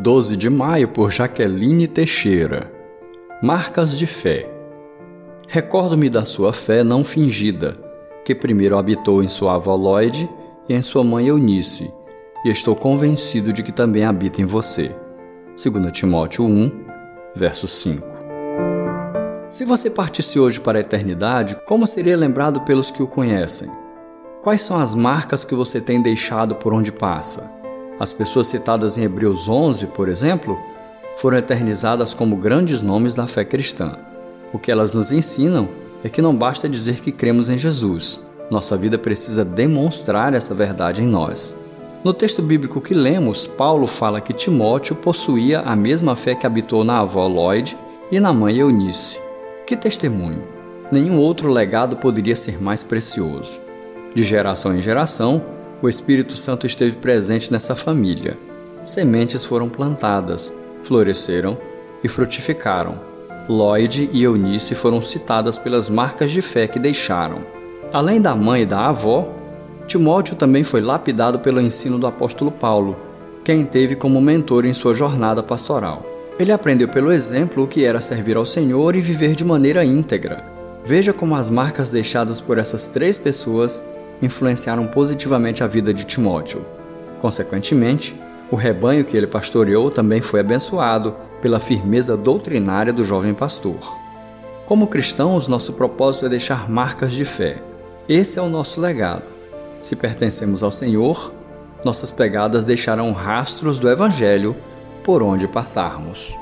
12 de maio por Jaqueline Teixeira. Marcas de fé. Recordo-me da sua fé não fingida, que primeiro habitou em sua avó Lloyd e em sua mãe Eunice, e estou convencido de que também habita em você. 2 Timóteo 1, verso 5. Se você partisse hoje para a eternidade, como seria lembrado pelos que o conhecem? Quais são as marcas que você tem deixado por onde passa? As pessoas citadas em Hebreus 11, por exemplo, foram eternizadas como grandes nomes da fé cristã. O que elas nos ensinam é que não basta dizer que cremos em Jesus, nossa vida precisa demonstrar essa verdade em nós. No texto bíblico que lemos, Paulo fala que Timóteo possuía a mesma fé que habitou na avó Lloyd e na mãe Eunice. Que testemunho! Nenhum outro legado poderia ser mais precioso. De geração em geração, o Espírito Santo esteve presente nessa família. Sementes foram plantadas, floresceram e frutificaram. Lloyd e Eunice foram citadas pelas marcas de fé que deixaram. Além da mãe e da avó, Timóteo também foi lapidado pelo ensino do apóstolo Paulo, quem teve como mentor em sua jornada pastoral. Ele aprendeu pelo exemplo o que era servir ao Senhor e viver de maneira íntegra. Veja como as marcas deixadas por essas três pessoas influenciaram positivamente a vida de Timóteo. Consequentemente, o rebanho que ele pastoreou também foi abençoado pela firmeza doutrinária do jovem pastor. Como cristãos, nosso propósito é deixar marcas de fé. Esse é o nosso legado. Se pertencemos ao Senhor, nossas pegadas deixarão rastros do Evangelho por onde passarmos.